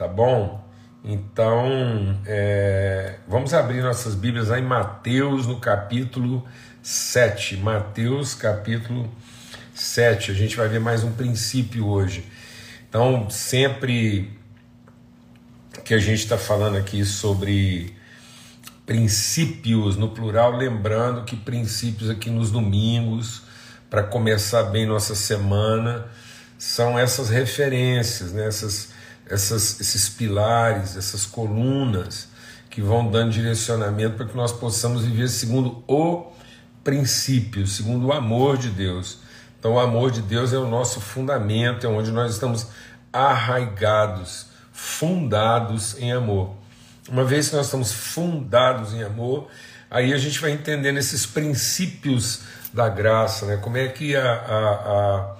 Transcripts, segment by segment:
tá bom? Então, é, vamos abrir nossas Bíblias lá em Mateus, no capítulo 7. Mateus, capítulo 7. A gente vai ver mais um princípio hoje. Então, sempre que a gente está falando aqui sobre princípios no plural, lembrando que princípios aqui nos domingos, para começar bem nossa semana, são essas referências, né? essas, essas, esses pilares, essas colunas que vão dando direcionamento para que nós possamos viver segundo o princípio, segundo o amor de Deus. Então, o amor de Deus é o nosso fundamento, é onde nós estamos arraigados, fundados em amor. Uma vez que nós estamos fundados em amor, aí a gente vai entendendo esses princípios da graça, né? como é que a, a, a,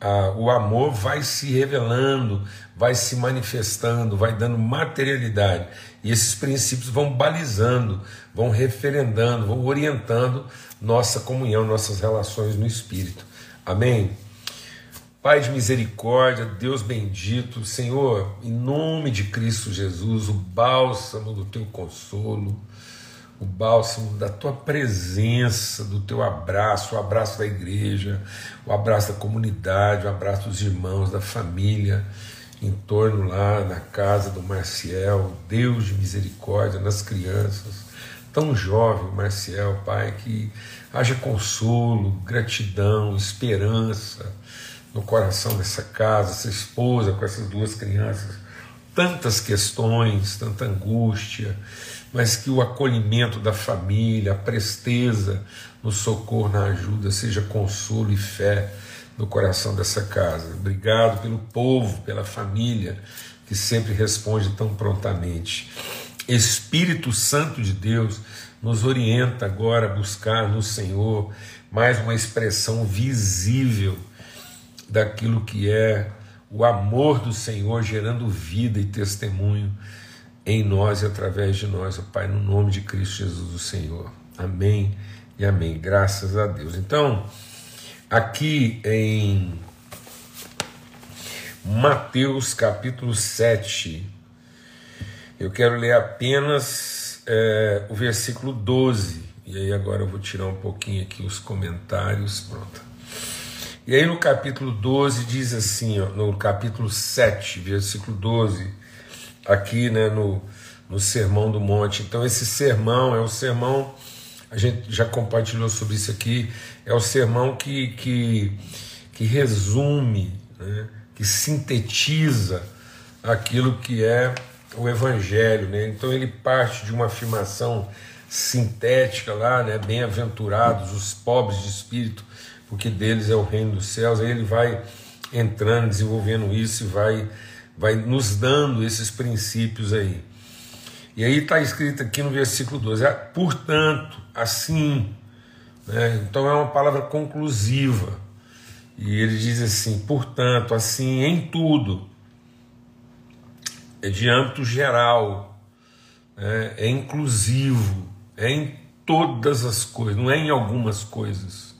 a, o amor vai se revelando, vai se manifestando, vai dando materialidade. E esses princípios vão balizando, vão referendando, vão orientando nossa comunhão, nossas relações no Espírito. Amém? Pai de misericórdia, Deus bendito, Senhor, em nome de Cristo Jesus, o bálsamo do teu consolo, o bálsamo da tua presença, do teu abraço, o abraço da igreja, o abraço da comunidade, o abraço dos irmãos, da família, em torno lá na casa do Marcial, Deus de misericórdia, nas crianças, tão jovem, Marcial, Pai, que haja consolo, gratidão, esperança no coração dessa casa, essa esposa com essas duas crianças, tantas questões, tanta angústia, mas que o acolhimento da família, a presteza no socorro, na ajuda, seja consolo e fé no coração dessa casa. Obrigado pelo povo, pela família que sempre responde tão prontamente. Espírito Santo de Deus nos orienta agora a buscar no Senhor mais uma expressão visível daquilo que é o amor do Senhor gerando vida e testemunho em nós e através de nós, ó Pai, no nome de Cristo Jesus, o Senhor. Amém e amém. Graças a Deus. Então, aqui em Mateus capítulo 7, eu quero ler apenas é, o versículo 12. E aí agora eu vou tirar um pouquinho aqui os comentários. Pronto. E aí no capítulo 12 diz assim, ó, no capítulo 7, versículo 12, aqui né, no, no Sermão do Monte. Então esse sermão é o sermão, a gente já compartilhou sobre isso aqui, é o sermão que, que, que resume, né, que sintetiza aquilo que é o Evangelho. Né? Então ele parte de uma afirmação sintética lá, né, bem-aventurados os pobres de espírito, porque deles é o reino dos céus. Aí ele vai entrando, desenvolvendo isso e vai, vai nos dando esses princípios aí. E aí está escrito aqui no versículo 12: ah, portanto, assim. Né? Então é uma palavra conclusiva. E ele diz assim: portanto, assim, em tudo, é de âmbito geral, é, é inclusivo, é em todas as coisas, não é em algumas coisas.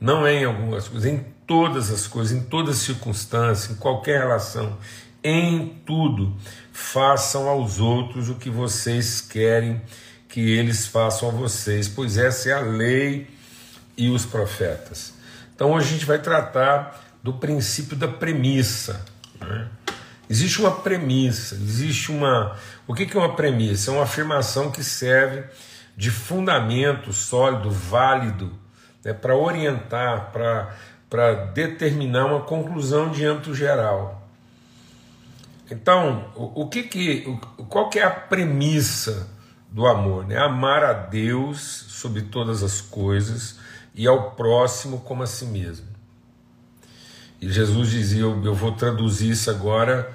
Não é em algumas coisas, em todas as coisas, em todas as circunstâncias, em qualquer relação, em tudo, façam aos outros o que vocês querem que eles façam a vocês, pois essa é a lei e os profetas. Então hoje a gente vai tratar do princípio da premissa. Né? Existe uma premissa, existe uma. O que é uma premissa? É uma afirmação que serve de fundamento sólido, válido né, para orientar, para determinar uma conclusão de âmbito geral. Então, o, o que que, o, qual que é a premissa do amor? Né? Amar a Deus sobre todas as coisas e ao próximo como a si mesmo. E Jesus dizia: Eu, eu vou traduzir isso agora.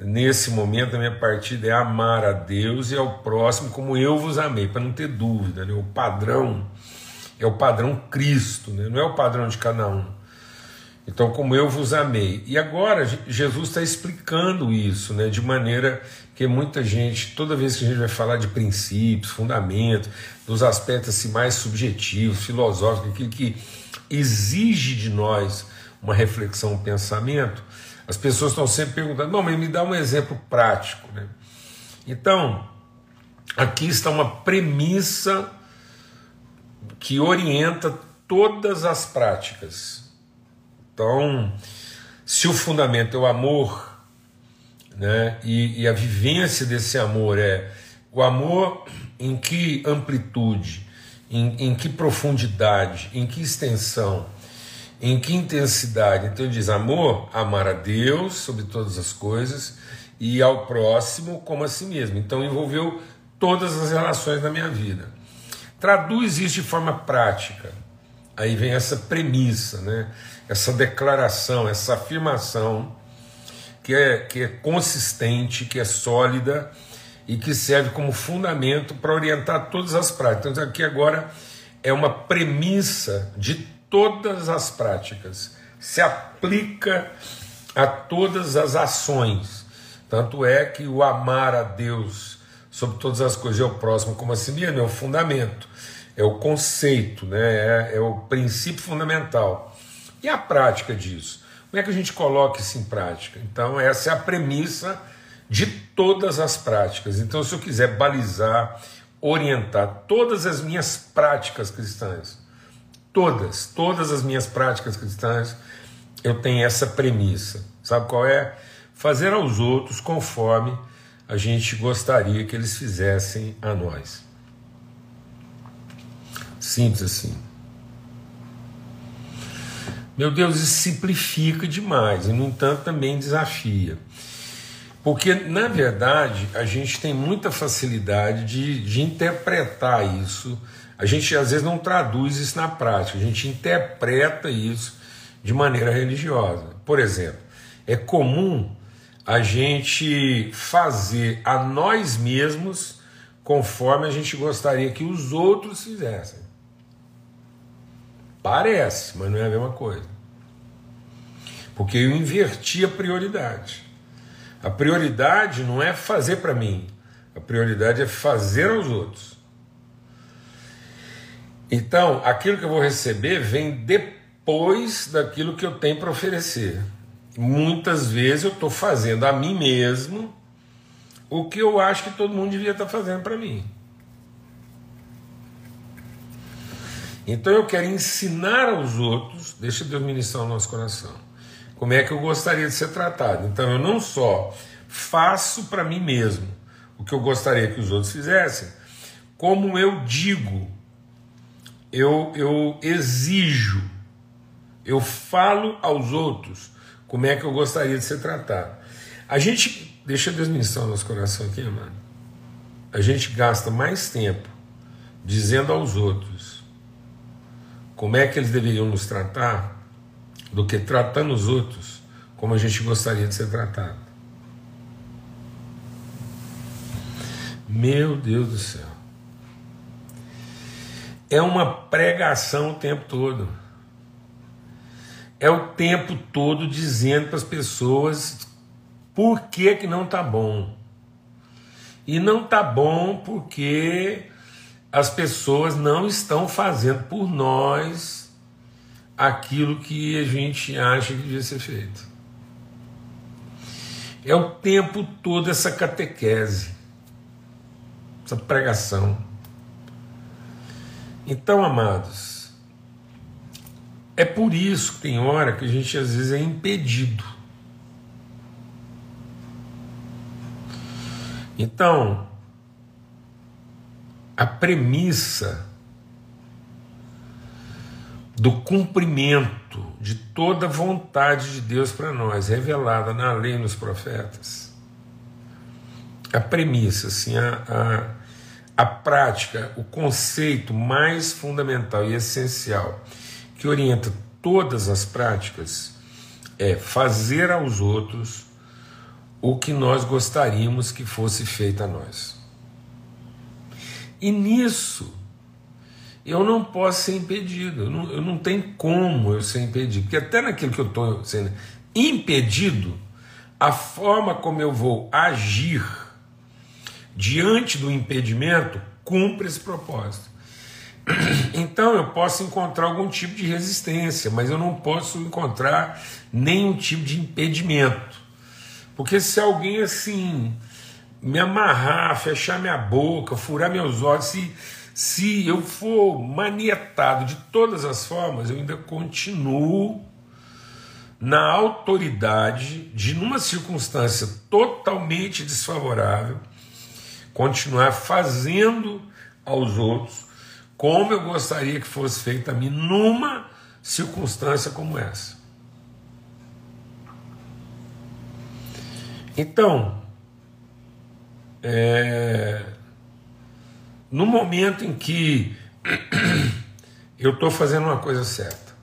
Nesse momento, a minha partida é amar a Deus e ao próximo como eu vos amei, para não ter dúvida. Né? O padrão é o padrão Cristo, né? não é o padrão de cada um. Então, como eu vos amei. E agora Jesus está explicando isso, né? de maneira que muita gente, toda vez que a gente vai falar de princípios, fundamentos, dos aspectos assim, mais subjetivos, filosóficos, aquilo que exige de nós uma reflexão, um pensamento, as pessoas estão sempre perguntando, não, mas me dá um exemplo prático. Né? Então, aqui está uma premissa que orienta todas as práticas. Então, se o fundamento é o amor, né, e, e a vivência desse amor é o amor em que amplitude, em, em que profundidade, em que extensão, em que intensidade. Então ele diz: amor, amar a Deus sobre todas as coisas e ao próximo como a si mesmo. Então envolveu todas as relações da minha vida. Traduz isso de forma prática. Aí vem essa premissa, né? Essa declaração, essa afirmação que é, que é consistente, que é sólida e que serve como fundamento para orientar todas as práticas. Então, aqui agora é uma premissa de todas as práticas, se aplica a todas as ações. Tanto é que o amar a Deus sobre todas as coisas é o próximo como a si mesmo, é o fundamento, é o conceito, né? é, é o princípio fundamental. E a prática disso? Como é que a gente coloca isso em prática? Então, essa é a premissa de todas as práticas. Então, se eu quiser balizar, orientar todas as minhas práticas cristãs, todas, todas as minhas práticas cristãs, eu tenho essa premissa. Sabe qual é? Fazer aos outros conforme a gente gostaria que eles fizessem a nós. Simples assim. Meu Deus, isso simplifica demais e, no entanto, também desafia. Porque, na verdade, a gente tem muita facilidade de, de interpretar isso. A gente, às vezes, não traduz isso na prática, a gente interpreta isso de maneira religiosa. Por exemplo, é comum a gente fazer a nós mesmos conforme a gente gostaria que os outros fizessem. Parece, mas não é a mesma coisa. Porque eu inverti a prioridade. A prioridade não é fazer para mim, a prioridade é fazer aos outros. Então, aquilo que eu vou receber vem depois daquilo que eu tenho para oferecer. Muitas vezes eu estou fazendo a mim mesmo o que eu acho que todo mundo devia estar tá fazendo para mim. Então eu quero ensinar aos outros, deixa Deus ministrar o nosso coração como é que eu gostaria de ser tratado. Então eu não só faço para mim mesmo o que eu gostaria que os outros fizessem, como eu digo, eu, eu exijo, eu falo aos outros como é que eu gostaria de ser tratado. A gente, deixa Deus ministrar o nosso coração aqui, amado. A gente gasta mais tempo dizendo aos outros como é que eles deveriam nos tratar do que tratando os outros como a gente gostaria de ser tratado. Meu Deus do céu. É uma pregação o tempo todo. É o tempo todo dizendo para as pessoas por que, que não está bom. E não está bom porque as pessoas não estão fazendo por nós aquilo que a gente acha que devia ser feito. É o tempo todo essa catequese, essa pregação. Então, amados, é por isso que tem hora que a gente às vezes é impedido. Então, a premissa do cumprimento de toda a vontade de Deus para nós, revelada na lei e nos profetas. A premissa, assim, a, a, a prática, o conceito mais fundamental e essencial que orienta todas as práticas é fazer aos outros o que nós gostaríamos que fosse feito a nós. E nisso, eu não posso ser impedido, eu não, eu não tenho como eu ser impedido, porque até naquilo que eu estou sendo impedido, a forma como eu vou agir diante do impedimento cumpre esse propósito. Então eu posso encontrar algum tipo de resistência, mas eu não posso encontrar nenhum tipo de impedimento. Porque se alguém assim me amarrar, fechar minha boca, furar meus olhos, se, se eu for manietado de todas as formas, eu ainda continuo na autoridade de, numa circunstância totalmente desfavorável, continuar fazendo aos outros como eu gostaria que fosse feito a mim numa circunstância como essa. Então, é, no momento em que eu estou fazendo uma coisa certa,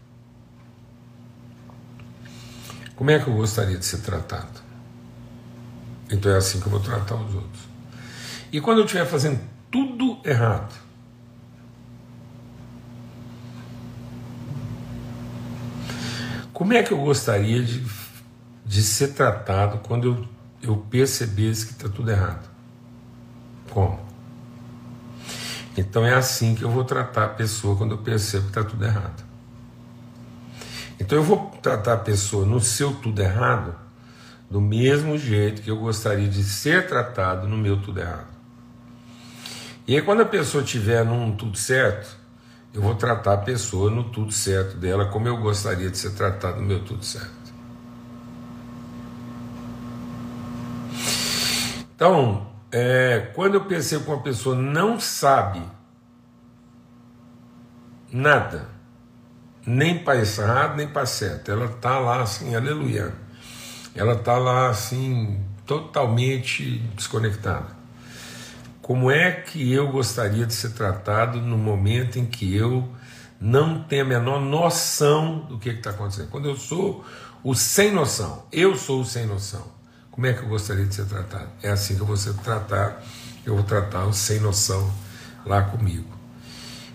como é que eu gostaria de ser tratado? Então é assim que eu vou tratar os outros. E quando eu estiver fazendo tudo errado, como é que eu gostaria de, de ser tratado quando eu, eu percebesse que está tudo errado? Como? Então é assim que eu vou tratar a pessoa quando eu percebo que está tudo errado. Então eu vou tratar a pessoa no seu tudo errado do mesmo jeito que eu gostaria de ser tratado no meu tudo errado. E aí, quando a pessoa estiver num tudo certo, eu vou tratar a pessoa no tudo certo dela, como eu gostaria de ser tratado no meu tudo certo. Então, é, quando eu percebo que uma pessoa não sabe nada, nem para errado, nem para certo, ela está lá assim, aleluia, ela está lá assim, totalmente desconectada. Como é que eu gostaria de ser tratado no momento em que eu não tenho a menor noção do que está acontecendo? Quando eu sou o sem noção, eu sou o sem noção. Como é que eu gostaria de ser tratado? É assim que eu vou ser tratado, eu vou tratar o sem noção lá comigo.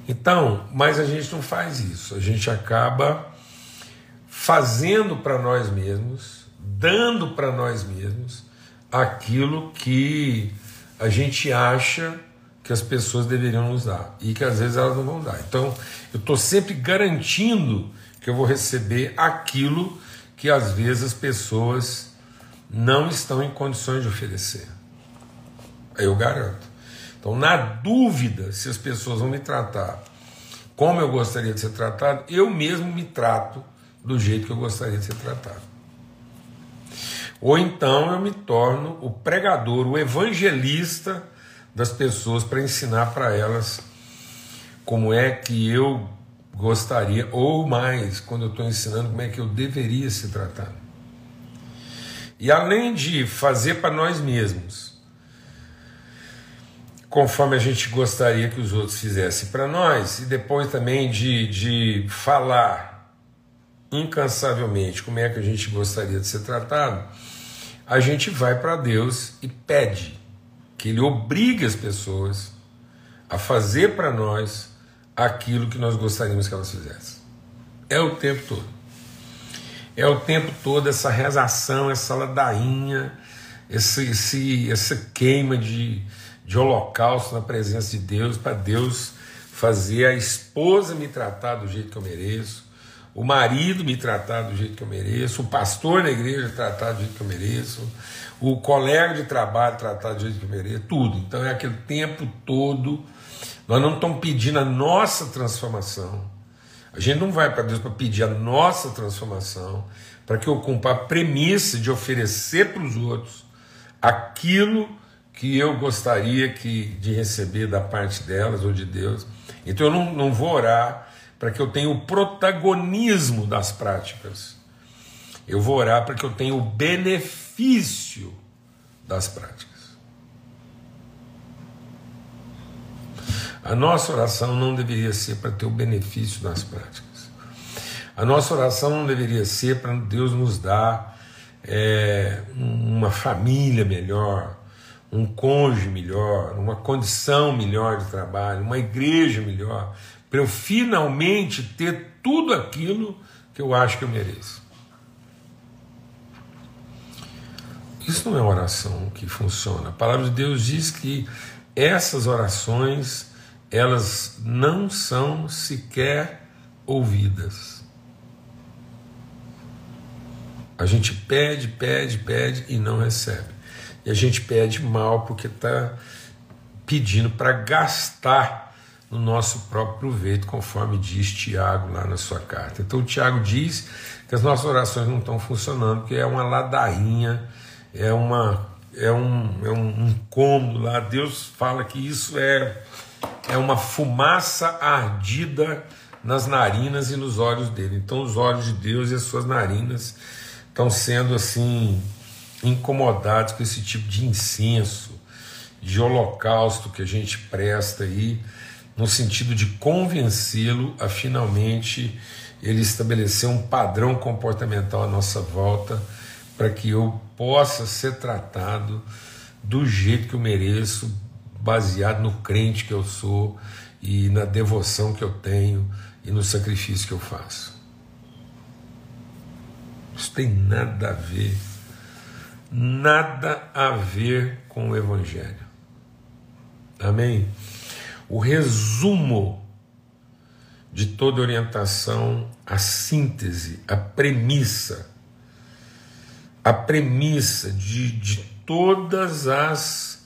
Então, mas a gente não faz isso, a gente acaba fazendo para nós mesmos, dando para nós mesmos aquilo que a gente acha que as pessoas deveriam nos dar e que às vezes elas não vão dar. Então, eu estou sempre garantindo que eu vou receber aquilo que às vezes as pessoas não estão em condições de oferecer. Eu garanto. Então, na dúvida se as pessoas vão me tratar como eu gostaria de ser tratado, eu mesmo me trato do jeito que eu gostaria de ser tratado. Ou então eu me torno o pregador, o evangelista das pessoas para ensinar para elas como é que eu gostaria, ou mais, quando eu estou ensinando, como é que eu deveria ser tratado. E além de fazer para nós mesmos, conforme a gente gostaria que os outros fizessem para nós, e depois também de, de falar incansavelmente como é que a gente gostaria de ser tratado, a gente vai para Deus e pede que Ele obrigue as pessoas a fazer para nós aquilo que nós gostaríamos que elas fizessem. É o tempo todo. É o tempo todo essa rezação, essa ladainha, esse, esse, essa queima de, de holocausto na presença de Deus, para Deus fazer a esposa me tratar do jeito que eu mereço, o marido me tratar do jeito que eu mereço, o pastor na igreja tratar do jeito que eu mereço, o colega de trabalho tratar do jeito que eu mereço, tudo. Então é aquele tempo todo. Nós não estamos pedindo a nossa transformação. A gente não vai para Deus para pedir a nossa transformação, para que eu cumpra a premissa de oferecer para os outros aquilo que eu gostaria que, de receber da parte delas ou de Deus. Então eu não, não vou orar para que eu tenha o protagonismo das práticas. Eu vou orar para que eu tenha o benefício das práticas. A nossa oração não deveria ser para ter o benefício das práticas. A nossa oração não deveria ser para Deus nos dar é, uma família melhor, um cônjuge melhor, uma condição melhor de trabalho, uma igreja melhor para eu finalmente ter tudo aquilo que eu acho que eu mereço. Isso não é oração que funciona. A palavra de Deus diz que essas orações elas não são sequer ouvidas. A gente pede, pede, pede e não recebe. E a gente pede mal porque está pedindo para gastar no nosso próprio proveito, conforme diz Tiago lá na sua carta. Então, Tiago diz que as nossas orações não estão funcionando, porque é uma ladainha, é, uma, é, um, é um, um cômodo lá. Deus fala que isso é, é uma fumaça ardida nas narinas e nos olhos dele. Então, os olhos de Deus e as suas narinas estão sendo assim incomodados com esse tipo de incenso, de holocausto que a gente presta aí, no sentido de convencê-lo a finalmente ele estabelecer um padrão comportamental à nossa volta, para que eu possa ser tratado do jeito que eu mereço, baseado no crente que eu sou e na devoção que eu tenho e no sacrifício que eu faço. Isso tem nada a ver, nada a ver com o Evangelho. Amém? O resumo de toda orientação, a síntese, a premissa, a premissa de, de todas as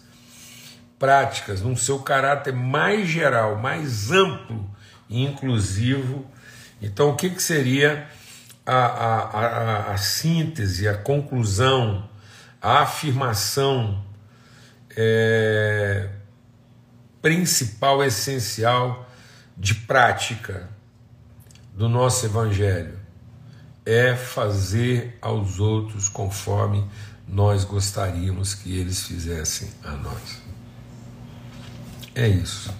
práticas, num seu caráter mais geral, mais amplo e inclusivo. Então, o que, que seria a, a, a, a síntese, a conclusão, a afirmação é, principal, essencial de prática do nosso Evangelho é fazer aos outros conforme nós gostaríamos que eles fizessem a nós. É isso.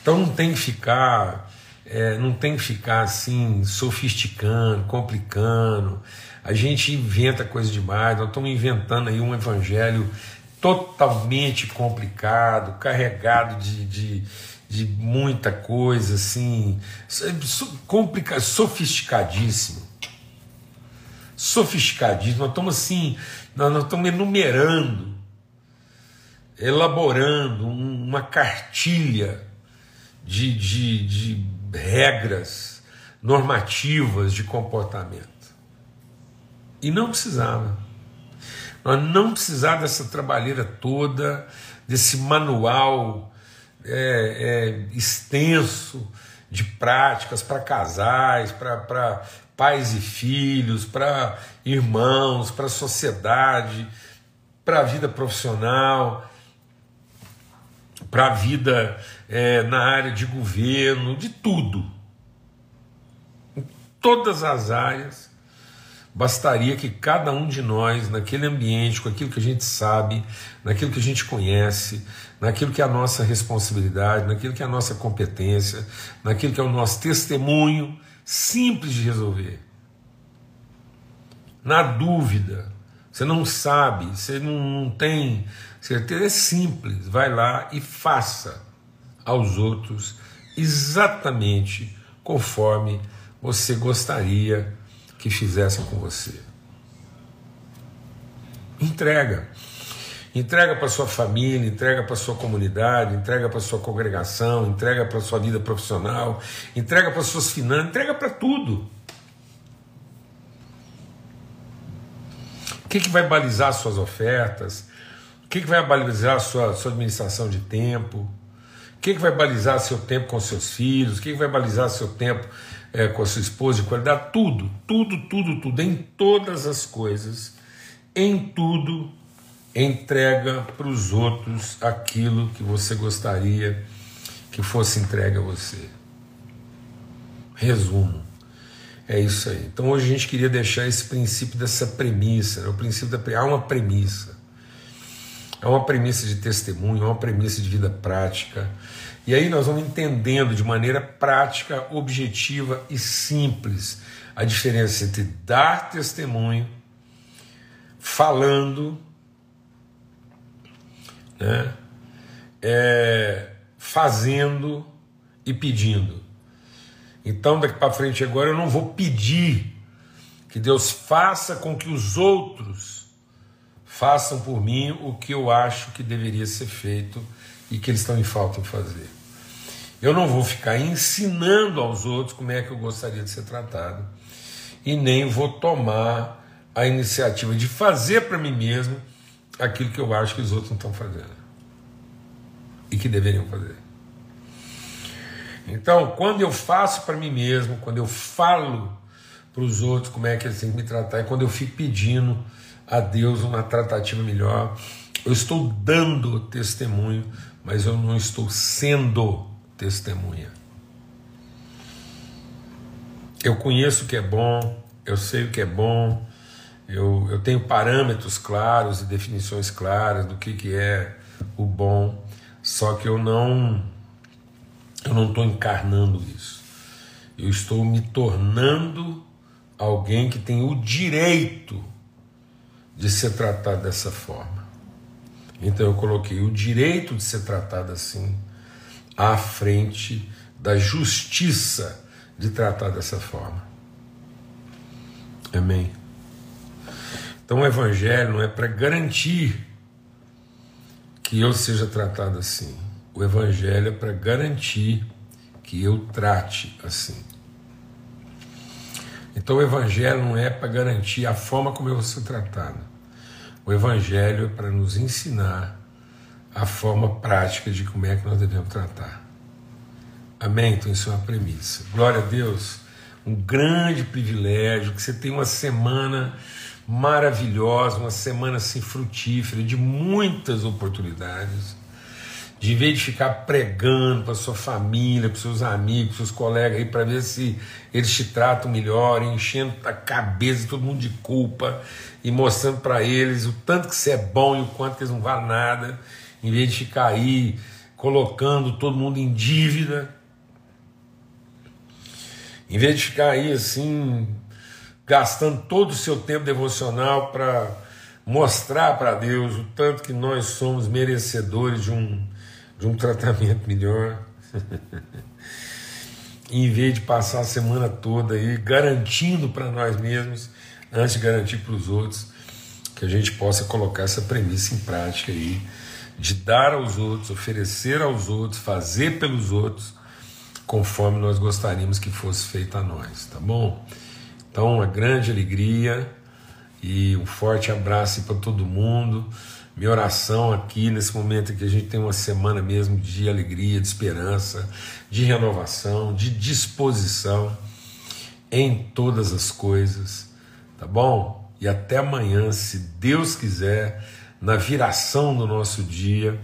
Então não tem que ficar, é, não tem que ficar assim sofisticando, complicando. A gente inventa coisa demais. Nós estamos inventando aí um evangelho totalmente complicado, carregado de, de de muita coisa, assim, complicado, sofisticadíssimo. Sofisticadíssimo. Nós estamos assim, nós, nós estamos enumerando, elaborando uma cartilha de, de, de regras normativas de comportamento. E não precisava. Nós não precisávamos dessa trabalheira toda, desse manual é, é, extenso de práticas para casais, para pais e filhos, para irmãos, para a sociedade, para a vida profissional, para a vida é, na área de governo, de tudo. Em todas as áreas Bastaria que cada um de nós, naquele ambiente, com aquilo que a gente sabe, naquilo que a gente conhece, naquilo que é a nossa responsabilidade, naquilo que é a nossa competência, naquilo que é o nosso testemunho, simples de resolver. Na dúvida, você não sabe, você não, não tem certeza, é simples, vai lá e faça aos outros exatamente conforme você gostaria que fizessem com você. Entrega. Entrega para sua família, entrega para sua comunidade, entrega para sua congregação, entrega para sua vida profissional, entrega para suas finanças, entrega para tudo. O que, que vai balizar suas ofertas? Que, que vai balizar sua, sua administração de tempo? O que, que vai balizar seu tempo com seus filhos? O que, que vai balizar seu tempo é, com a sua esposa de qualidade, tudo, tudo, tudo, tudo, em todas as coisas, em tudo, entrega para os outros aquilo que você gostaria que fosse entregue a você. Resumo. É isso aí. Então hoje a gente queria deixar esse princípio dessa premissa, né? o princípio da há uma premissa. É uma premissa de testemunho, é uma premissa de vida prática, e aí nós vamos entendendo de maneira prática, objetiva e simples a diferença entre dar testemunho, falando, né, é, fazendo e pedindo. Então, daqui para frente, agora eu não vou pedir que Deus faça com que os outros façam por mim o que eu acho que deveria ser feito e que eles estão em falta em fazer. Eu não vou ficar ensinando aos outros como é que eu gostaria de ser tratado e nem vou tomar a iniciativa de fazer para mim mesmo aquilo que eu acho que os outros não estão fazendo e que deveriam fazer. Então, quando eu faço para mim mesmo, quando eu falo para os outros como é que eles têm que me tratar, e quando eu fico pedindo a Deus uma tratativa melhor, eu estou dando testemunho, mas eu não estou sendo testemunha. Eu conheço o que é bom, eu sei o que é bom, eu, eu tenho parâmetros claros e definições claras do que, que é o bom, só que eu não eu não estou encarnando isso. Eu estou me tornando alguém que tem o direito de ser tratado dessa forma. Então eu coloquei o direito de ser tratado assim à frente da justiça de tratar dessa forma. Amém. Então o evangelho não é para garantir que eu seja tratado assim. O Evangelho é para garantir que eu trate assim. Então o Evangelho não é para garantir a forma como eu vou ser tratado. O Evangelho é para nos ensinar a forma prática de como é que nós devemos tratar. Amém? Então isso é uma premissa. Glória a Deus. Um grande privilégio que você tenha uma semana maravilhosa, uma semana assim frutífera, de muitas oportunidades de vez de ficar pregando para sua família, para seus amigos, seus colegas aí, para ver se eles te tratam melhor, enchendo a cabeça de todo mundo de culpa e mostrando para eles o tanto que você é bom e o quanto que eles não valem nada, em vez de ficar aí colocando todo mundo em dívida, em vez de ficar aí assim, gastando todo o seu tempo devocional para mostrar para Deus o tanto que nós somos merecedores de um de um tratamento melhor. em vez de passar a semana toda aí garantindo para nós mesmos, antes de garantir para os outros, que a gente possa colocar essa premissa em prática aí, de dar aos outros, oferecer aos outros, fazer pelos outros, conforme nós gostaríamos que fosse feito a nós, tá bom? Então, uma grande alegria e um forte abraço para todo mundo. Minha oração aqui nesse momento que a gente tem uma semana mesmo de alegria, de esperança, de renovação, de disposição em todas as coisas, tá bom? E até amanhã, se Deus quiser, na viração do nosso dia,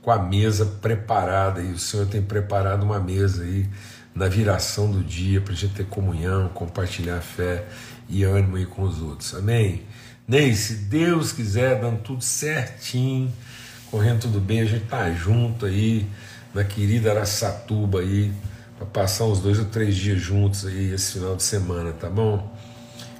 com a mesa preparada, e o Senhor tem preparado uma mesa aí na viração do dia para a gente ter comunhão, compartilhar fé e ânimo aí com os outros. Amém? Ney, se Deus quiser, dando tudo certinho, correndo tudo bem, a gente tá junto aí na querida Araçatuba aí, para passar uns dois ou três dias juntos aí esse final de semana, tá bom?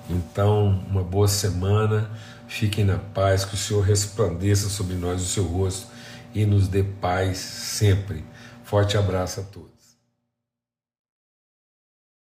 Então, uma boa semana, fiquem na paz, que o Senhor resplandeça sobre nós o seu rosto e nos dê paz sempre. Forte abraço a todos.